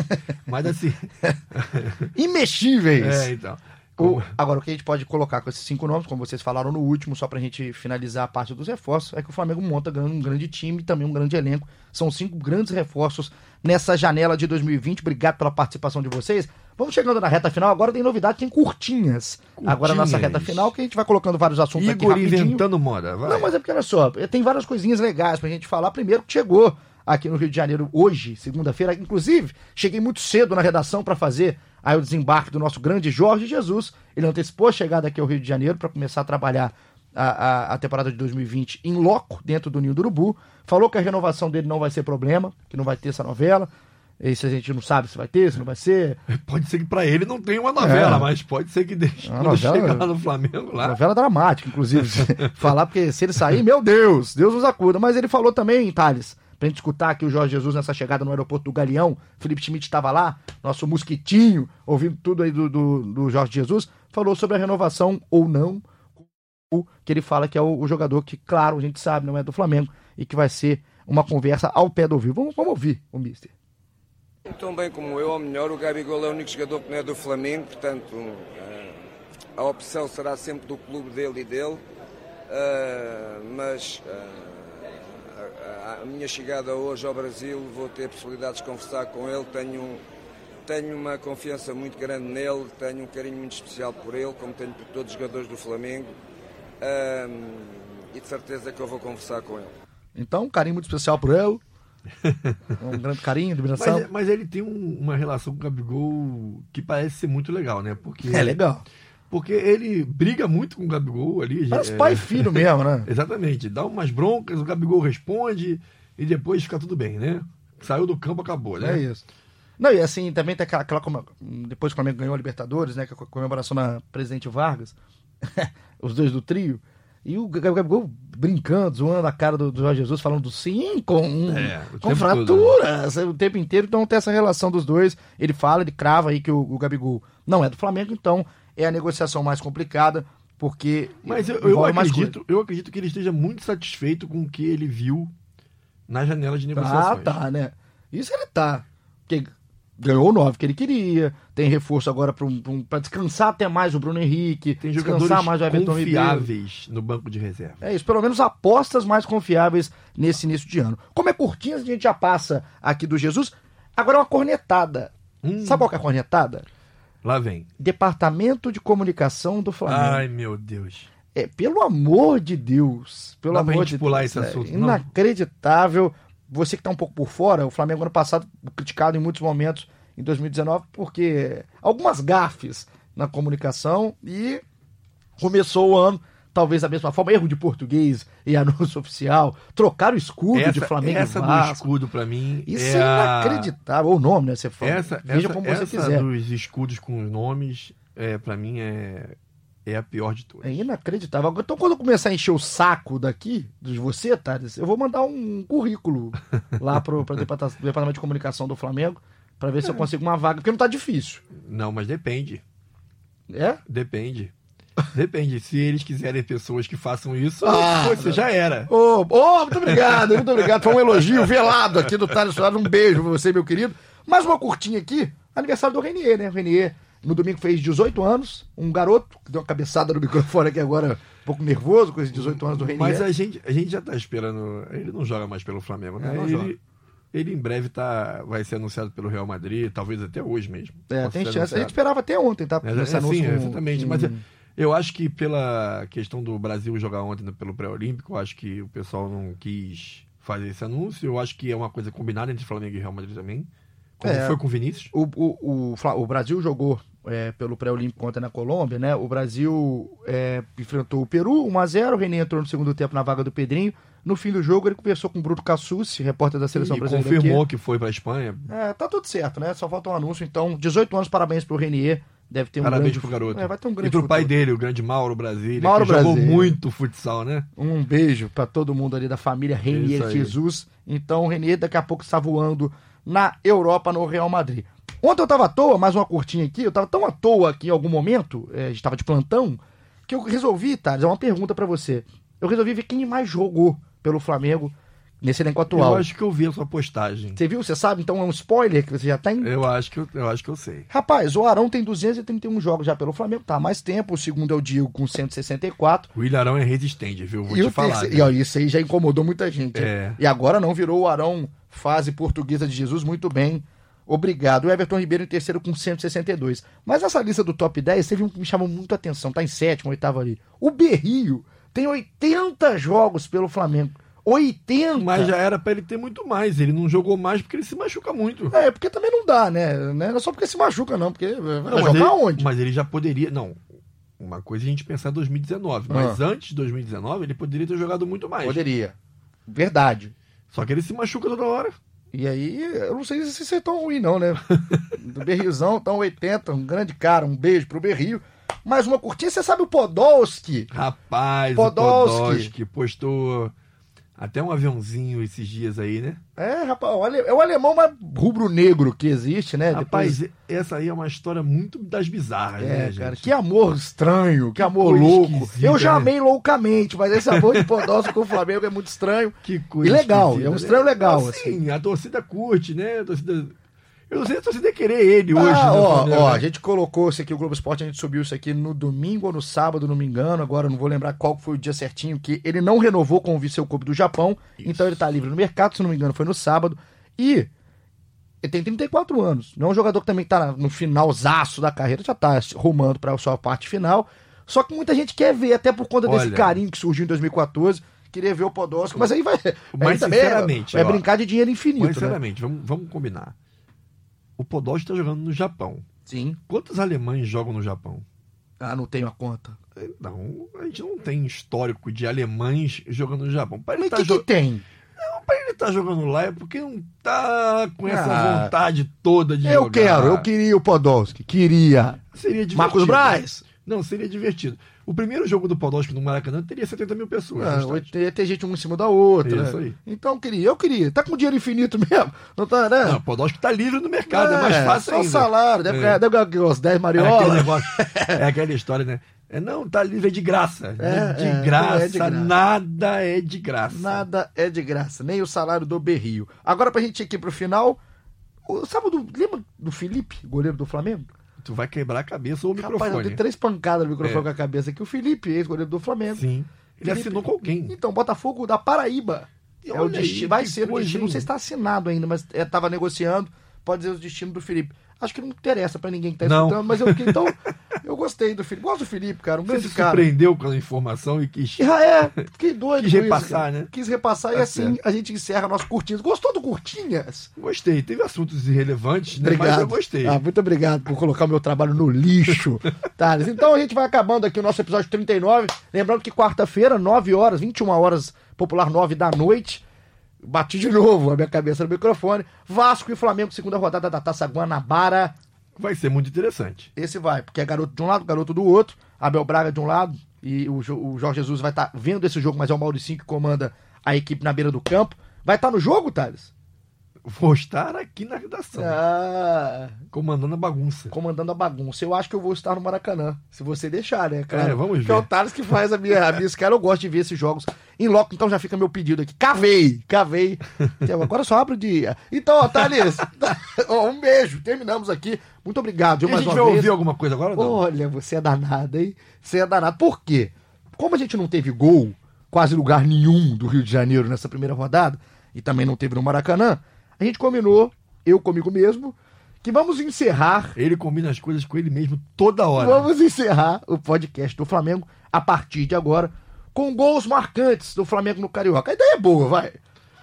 Mas assim, Imexíveis! é, então. O- agora, o que a gente pode colocar com esses cinco nomes, como vocês falaram no último, só pra gente finalizar a parte dos reforços, é que o Flamengo monta um grande time e também um grande elenco. São cinco grandes reforços nessa janela de 2020. Obrigado pela participação de vocês. Vamos chegando na reta final. Agora tem novidade, tem curtinhas. Agora na nossa reta Curtinhas. final, que a gente vai colocando vários assuntos aqui Igor rapidinho. inventando moda, vai. Não, mas é porque, olha só, tem várias coisinhas legais pra gente falar. Primeiro que chegou aqui no Rio de Janeiro hoje, segunda-feira. Inclusive, cheguei muito cedo na redação pra fazer aí o desembarque do nosso grande Jorge Jesus. Ele antecipou a chegada aqui ao Rio de Janeiro para começar a trabalhar a, a, a temporada de 2020 em loco, dentro do Ninho do Urubu. Falou que a renovação dele não vai ser problema, que não vai ter essa novela. Isso a gente não sabe se vai ter, se não vai ser. Pode ser que pra ele não tenha uma novela, É. mas pode ser que deixe, quando novela- chegar no Flamengo lá. Novela dramática, inclusive. falar, porque se ele sair, meu Deus, Deus nos acuda. Mas ele falou também, Thales, pra gente escutar aqui o Jorge Jesus nessa chegada no aeroporto do Galeão. Felipe Schmidt estava lá, nosso mosquitinho, ouvindo tudo aí do, do, do Jorge Jesus. Falou sobre a renovação ou não. Que ele fala que é o, o jogador que, claro, a gente sabe, não é do Flamengo. E que vai ser uma conversa ao pé do ouvido. Vamos, vamos ouvir o Mister. Tão bem como eu, ou melhor, o Gabigol é o único jogador que não é do Flamengo, portanto eh, a opção será sempre do clube dele e dele, eh, mas eh, a, minha chegada hoje ao Brasil vou ter possibilidades de conversar com ele, tenho, tenho uma confiança muito grande nele, tenho um carinho muito especial por ele, como tenho por todos os jogadores do Flamengo, eh, e de certeza que eu vou conversar com ele. Então, um carinho muito especial por ele. Um grande carinho, admiração. Mas, mas ele tem um- uma relação com o Gabigol que parece ser muito legal, né? Porque, É legal. Porque ele briga muito com o Gabigol ali. Parece é, pai e filho mesmo, né? Exatamente. Dá umas broncas, o Gabigol responde e depois fica tudo bem, né? Saiu do campo, acabou, né? É isso. Não, e assim, também tem aquela, aquela como- depois que o Flamengo ganhou a Libertadores, né, é a comemoração na Presidente Vargas, os dois do trio, e o Gabigol brincando, zoando a cara do, do Jorge Jesus, falando do sim com, É, com fraturas o tempo inteiro, então tem essa relação dos dois, ele fala, ele crava aí que o, o Gabigol não é do Flamengo, então é a negociação mais complicada, porque Mas eu, eu acredito, eu acredito que ele esteja muito satisfeito com o que ele viu na janela de coisa. Ah, negociações. tá, né? Isso ele tá. Porque ganhou o 9 que ele queria, tem reforço agora para descansar até mais o Bruno Henrique, Tem descansar mais o Everton Ribeiro. confiáveis no banco de reserva. É isso, pelo menos apostas mais confiáveis nesse início de ano. Como é curtinho, a gente já passa aqui do Jesus. Agora é uma cornetada. Hum. Sabe qual que é a cornetada? Lá vem. Departamento de Comunicação do Flamengo. Ai, meu Deus. É, pelo amor de Deus. Pelo Dá pra amor gente de pular Deus. esse é assunto, não? Inacreditável. Você que tá um pouco por fora, o Flamengo ano passado criticado em muitos momentos em 2019 porque algumas gafes na comunicação e começou o ano talvez da mesma forma, erro de português e anúncio oficial, trocar o escudo essa, de Flamengo essa e do Vasco. escudo, pra mim, Isso é, é, a- inacreditável. O nome, né? Você fala. Essa, Veja essa, como essa você quiser. dos escudos com os nomes, é, pra mim, é, é a pior de todas. É inacreditável. Então, quando eu começar a encher o saco daqui, de você, Thales, eu vou mandar um currículo lá pro, pro departa- departamento de comunicação do Flamengo pra ver se eu consigo uma vaga, porque não tá difícil. Não, mas depende. É? Depende. Depende. Se eles quiserem pessoas que façam isso, Ah, você já era. Ô, ô, muito obrigado, muito obrigado. Foi um elogio velado aqui do Thales Soares. Um beijo pra você, meu querido. Mais uma curtinha aqui. Aniversário do Renier, né? O Renier, no domingo, fez 18 anos. Um garoto que deu uma cabeçada no microfone aqui agora, um pouco nervoso com esses 18 anos do Renier. Mas a gente, a gente já tá esperando. Ele não joga mais pelo Flamengo, né? É, ele, ele em breve tá, vai ser anunciado pelo Real Madrid, talvez até hoje mesmo. É, tem chance. A gente anunciado. esperava até ontem, tá? É, é, sim, exatamente. Mas eu, acho que pela questão do Brasil jogar ontem pelo pré-olímpico, acho que o pessoal não quis fazer esse anúncio. Eu acho que é uma coisa combinada entre Flamengo e Real Madrid também. Como É. foi com o Vinícius. O, o, o, o Brasil jogou é, pelo pré-olímpico ontem na Colômbia, né? O Brasil é, enfrentou o Peru 1x0. O René entrou no segundo tempo na vaga do Pedrinho. No fim do jogo, ele conversou com o Bruno Cassucci, repórter da seleção E brasileira. confirmou aqui. que foi pra Espanha. É, tá tudo certo, né? Só falta um anúncio. Então, 18 anos, parabéns pro Renier. Deve ter um Parabéns grande pro garoto. É, vai ter um grande e pro pai futuro. dele, o grande Mauro Brasília, Mauro que jogou muito futsal, né? Um beijo pra todo mundo ali da família Renier. Jesus. Então, o Renier daqui a pouco está voando na Europa, no Real Madrid. Ontem eu tava à toa, mais uma curtinha aqui, eu tava tão à toa aqui em algum momento, é, a gente tava de plantão, que eu resolvi, Thales, é uma pergunta pra você. Eu resolvi ver quem mais jogou pelo Flamengo nesse elenco atual. Eu acho que eu vi a sua postagem. Você viu? Você sabe? Então é um spoiler que você já tem? Eu acho que eu, eu acho que eu sei. Rapaz, o Arão tem 231 jogos já pelo Flamengo, tá há mais tempo. O segundo é o Diego com 164. O Ilharão é resistente, viu? Vou e te falar. terceiro- viu? e, ó, isso aí já incomodou muita gente. hein? É. E agora não virou o Arão fase portuguesa de Jesus, muito bem. Obrigado. O Everton Ribeiro em terceiro com 162. Mas essa lista do top 10 teve um que me chamou muito a atenção. Tá em sétimo, oitavo ali. O Berrio tem 80 jogos pelo Flamengo. 80! Mas já era pra ele ter muito mais. Ele não jogou mais porque ele se machuca muito. É, porque também não dá, né? Não é só porque se machuca, não. Porque vai Não, jogar ele, onde? mas ele já poderia. Não. Uma coisa é a gente pensar em 2019. Mas Ah. antes de 2019, ele poderia ter jogado muito mais. Poderia. Verdade. Só que ele se machuca toda hora. E aí, eu não sei se isso é tão ruim, não, né? Do Berriozão, tão 80, um grande cara, um beijo pro Berrio. Mais uma curtinha, você sabe o Podolski? Rapaz, Podolski. o Podolski postou até um aviãozinho esses dias aí, né? É, rapaz, é o alemão mais rubro-negro que existe, né? Rapaz, Depois- essa aí é uma história muito das bizarras, né, é, gente? cara, que amor estranho, que, amor coisa louco. Eu já né? amei loucamente, mas esse amor de Podolski com o Flamengo é muito estranho. Que coisa E legal, é um estranho legal, Assim, a torcida curte, né? A torcida... Eu não sei se torcida ia querer ele hoje. Ah, ó, Flamengo, ó, né? a gente colocou isso aqui, o Globo Esporte, a gente subiu isso aqui no domingo ou no sábado, não me engano. Agora não vou lembrar qual foi o dia certinho, que ele não renovou com o Viseu Clube do Japão. Então ele tá livre no mercado, se não me engano, foi no sábado. E ele tem 34 anos. Não é um jogador que também tá no finalzaço da carreira, já tá rumando pra sua parte final. Só que muita gente quer ver, até por conta desse Olha. carinho que surgiu em 2014. Queria ver o Podolski, mas aí vai. Mas, aí também é- sinceramente, é, ó, brincar de dinheiro infinito. Mas, né? sinceramente, vamos, vamos combinar. O Podolski tá jogando no Japão. Sim. Quantos alemães jogam no Japão? Ah, não tenho a conta. Não, a gente não tem histórico de alemães jogando no Japão. Para Mas o tá que, jo- que tem? pra ele tá jogando lá é porque não tá com essa Ah, vontade toda de Eu jogar. quero, eu queria o Podolski. Queria. Seria divertido. Marcos Braz? Não, seria divertido. O primeiro jogo do Podolski no Maracanã teria 70 mil pessoas. Ah, no estádio. ia ter gente uma em cima da outra. Isso aí. Então eu queria, eu queria. Tá com dinheiro infinito mesmo? Não tá, né? Não, o Podolski tá livre no mercado, é, mais fácil só ainda. salário, deve É. deve ganhar uns 10 É mariolas. é aquela história, né? É, não, tá livre, é de graça. É, de, é, graça, é de graça. nada é de graça. Nada é de graça, nem o salário do Berrio. Agora pra gente ir aqui pro final, o, sabe do, lembra do Felipe, goleiro do Flamengo? Tu vai quebrar a cabeça ou o Rapaz, eu microfone. dei três pancadas no microfone É. com a cabeça aqui. O Felipe, ex-goleiro do Flamengo. Sim. Ele Felipe- assinou com alguém. Então, Botafogo da Paraíba. É o olha aí, destino, vai que ser o destino. Não sei se está assinado ainda, mas estava negociando. Pode ser o destino do Felipe. Acho que não interessa pra ninguém que tá Não. escutando, mas eu, então, eu gostei do Felipe. Gosto do Felipe, cara, um Você grande se cara. surpreendeu com a informação e quis. Ah, é, fiquei doido. Quis isso, repassar, cara. né? Quis repassar e Tá assim a gente encerra nosso Curtinhas. Gostou do Curtinhas? Gostei. Teve assuntos irrelevantes, né? Obrigado. Mas eu gostei. Ah, muito obrigado por colocar o meu trabalho no lixo. Thales. Então a gente vai acabando aqui o nosso episódio 39. Lembrando que quarta-feira, 9 horas, 21 horas, popular 9 da noite. Bati de novo a minha cabeça no microfone. Vasco e Flamengo, segunda rodada da Taça Guanabara. Vai ser muito interessante. Esse vai, porque é garoto de um lado, garoto do outro. Abel Braga de um lado. E o, o Jorge Jesus vai estar vendo esse jogo, mas é o Mauricinho que comanda a equipe na beira do campo. Vai estar no jogo, Thales? Vou estar aqui na redação, Ah, comandando a bagunça. comandando a bagunça. Eu acho que eu vou estar no Maracanã, se você deixar, né, cara? É, vamos Porque é o ver. Thales que faz a minha, a minha escala. Eu gosto de ver esses jogos em loco, então já fica meu pedido aqui. Cavei, cavei. Então, Agora só abre o dia. Então, ó, Thales, um beijo. Terminamos aqui. Muito obrigado. E a mais gente uma vai vez. ouvir alguma coisa agora não? Olha, você é danado, hein? Você é danado. Por quê? Como a gente não teve gol, quase lugar nenhum do Rio de Janeiro nessa primeira rodada, e também não teve no Maracanã, a gente combinou, eu comigo mesmo, que vamos encerrar. Ele combina as coisas com ele mesmo toda hora. Vamos encerrar o podcast do Flamengo a partir de agora com gols marcantes do Flamengo no Carioca. A ideia é boa, vai.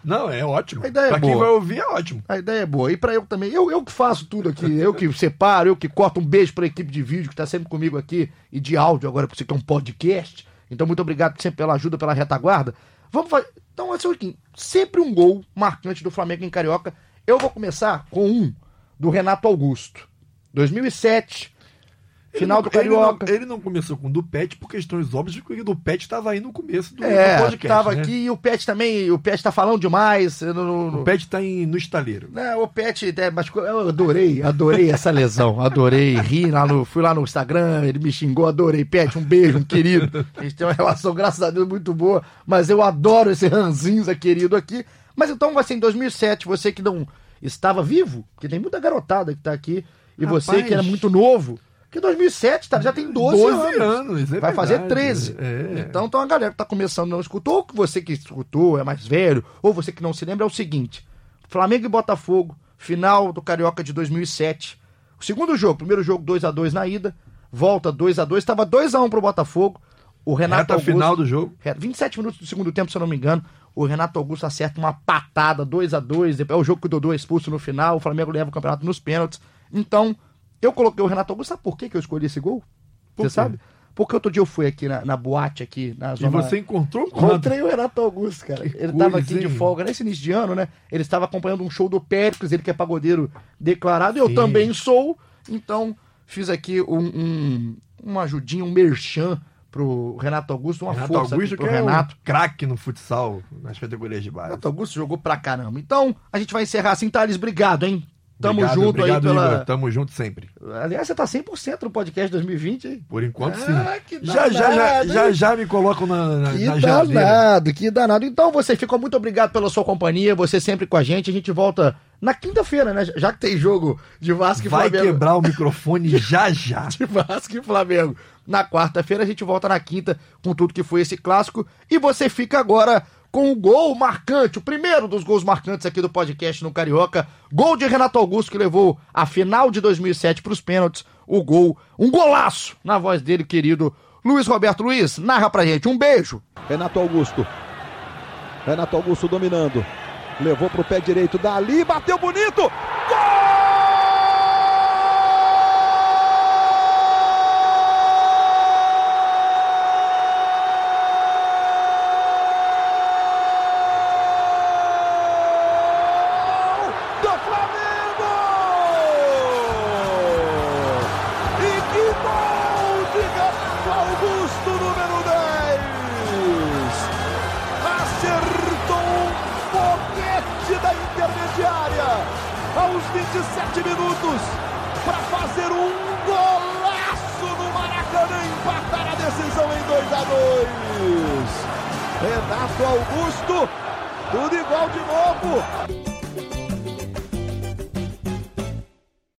Não, é ótimo. A ideia é pra quem boa. vai ouvir, é ótimo. A ideia é boa. E pra eu também. Eu, eu que faço tudo aqui. Eu que separo, eu que corto. Um beijo pra equipe de vídeo que tá sempre comigo aqui. E de áudio agora, porque você que é um podcast. Então, muito obrigado sempre pela ajuda, pela retaguarda. Vamos fazer. Então, ser o seguinte: sempre um gol marcante do Flamengo em Carioca. Eu vou começar com um do Renato Augusto. 2007. Final do Carioca. Ele não, ele não começou com o do Pet por questões óbvias, porque o do Pet estava aí no começo do, É, do podcast. tava né? aqui e o Pet também. O Pet tá falando demais. eu não- não- O Pet tá em, no estaleiro. Não, o Pet, é, mas eu adorei, adorei essa lesão, adorei, ri lá no, fui lá no Instagram, ele me xingou, adorei, Pet, um beijo, um querido, a gente tem uma relação, graças a Deus, muito boa, mas eu adoro esse ranzinza querido aqui, mas então ser em 2007, você que não estava vivo, porque tem muita garotada que tá aqui, e você Rapaz. que era muito novo, que 2007, tá, já tem 12, 12 anos. anos, é Vai fazer verdade, 13. é. Então, então a galera que tá começando não escutou, ou que você que escutou é mais velho, ou você que não se lembra, é o seguinte: Flamengo e Botafogo, final do Carioca de 2007. O segundo jogo, primeiro jogo 2 a 2 na ida, volta 2 a 2 estava 2 a 1 pro Botafogo. O Renato Reta Augusto, final do jogo. é, 27 minutos do segundo tempo, se eu não me engano. O Renato Augusto acerta uma patada 2 a 2 É o jogo que o Dodô é expulso no final. O Flamengo leva o campeonato nos pênaltis. Então, eu coloquei o Renato Augusto. Sabe por que eu escolhi esse gol? Por Você quê? sabe? Porque outro dia eu fui aqui na, na boate, aqui na E zona. você encontrou com Encontrei o Renato Augusto, cara. Que Ele tava coisa, aqui de hein? folga nesse início de ano, né? Ele estava acompanhando um show do Péricles, ele que é pagodeiro declarado, e eu Sim. também sou. Então, fiz aqui um, um, uma ajudinha, um merchan pro Renato Augusto, uma Renato força Augusto, aqui que pro é Renato. um craque no futsal, nas categorias de base. Renato Augusto jogou pra caramba. Então, a gente vai encerrar assim, Thales. Obrigado, hein? Tamo Obrigado, junto obrigado, aí pela. Igor. Tamo junto sempre. Aliás, você tá 100% no podcast 2020, hein? Por enquanto, Ah, sim. que Já, já, já, danado, já, hein? já me colocam na, na, Que na geladeira. danado, que danado. Então, você ficou muito obrigado pela sua companhia, você sempre com a gente. A gente volta na quinta-feira, né? Já que tem jogo de Vasco e Vai Flamengo. quebrar o microfone já já. De Vasco e Flamengo. Na quarta-feira a gente volta na quinta com tudo que foi esse clássico. E você fica agora com o gol marcante, o primeiro dos gols marcantes aqui do podcast no Carioca. Gol de Renato Augusto que levou a final de 2007 para os pênaltis. O gol, um golaço na voz dele, querido Luiz Roberto Luiz. Narra pra gente. Um beijo. Renato Augusto. Renato Augusto dominando. Levou pro pé direito dali, bateu bonito. Gol